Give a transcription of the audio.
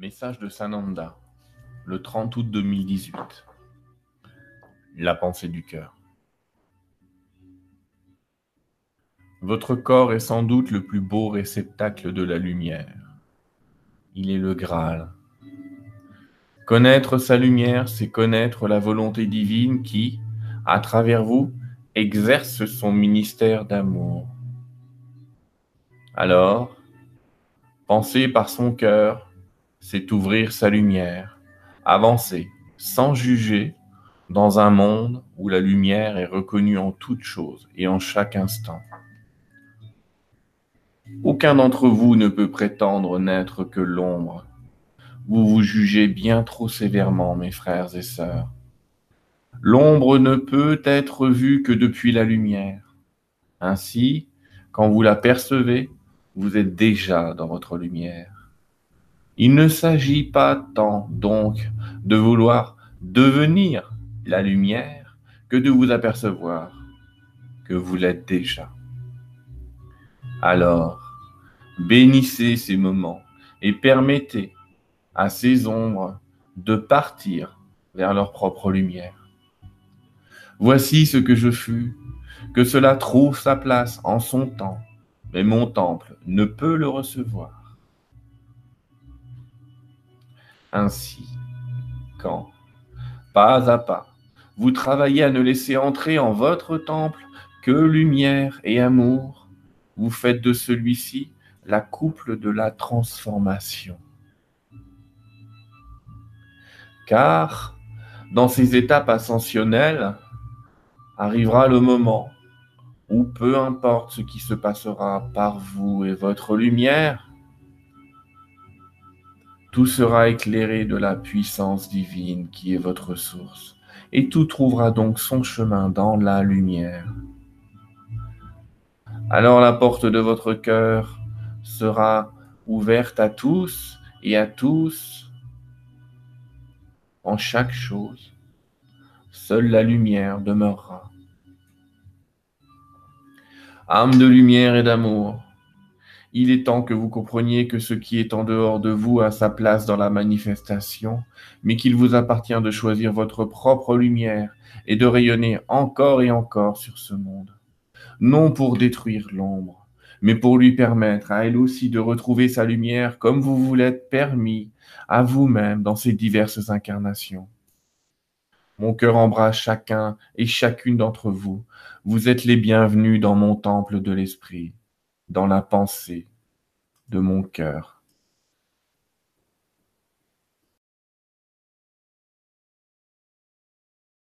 Message de Sananda, le 30 août 2018. La pensée du cœur. Votre corps est sans doute le plus beau réceptacle de la lumière. Il est le Graal. Connaître sa lumière, c'est connaître la volonté divine qui, à travers vous, exerce son ministère d'amour. Alors, pensez par son cœur c'est ouvrir sa lumière, avancer sans juger dans un monde où la lumière est reconnue en toutes choses et en chaque instant. Aucun d'entre vous ne peut prétendre n'être que l'ombre. Vous vous jugez bien trop sévèrement, mes frères et sœurs. L'ombre ne peut être vue que depuis la lumière. Ainsi, quand vous la percevez, vous êtes déjà dans votre lumière. Il ne s'agit pas tant donc de vouloir devenir la lumière que de vous apercevoir que vous l'êtes déjà. Alors, bénissez ces moments et permettez à ces ombres de partir vers leur propre lumière. Voici ce que je fus, que cela trouve sa place en son temps, mais mon temple ne peut le recevoir. Ainsi, quand, pas à pas, vous travaillez à ne laisser entrer en votre temple que lumière et amour, vous faites de celui-ci la couple de la transformation. Car, dans ces étapes ascensionnelles, arrivera le moment où peu importe ce qui se passera par vous et votre lumière, tout sera éclairé de la puissance divine qui est votre source, et tout trouvera donc son chemin dans la lumière. Alors la porte de votre cœur sera ouverte à tous et à tous en chaque chose. Seule la lumière demeurera. Âme de lumière et d'amour, il est temps que vous compreniez que ce qui est en dehors de vous a sa place dans la manifestation, mais qu'il vous appartient de choisir votre propre lumière et de rayonner encore et encore sur ce monde. Non pour détruire l'ombre, mais pour lui permettre à elle aussi de retrouver sa lumière comme vous vous l'êtes permis à vous-même dans ces diverses incarnations. Mon cœur embrasse chacun et chacune d'entre vous. Vous êtes les bienvenus dans mon temple de l'esprit dans la pensée de mon cœur.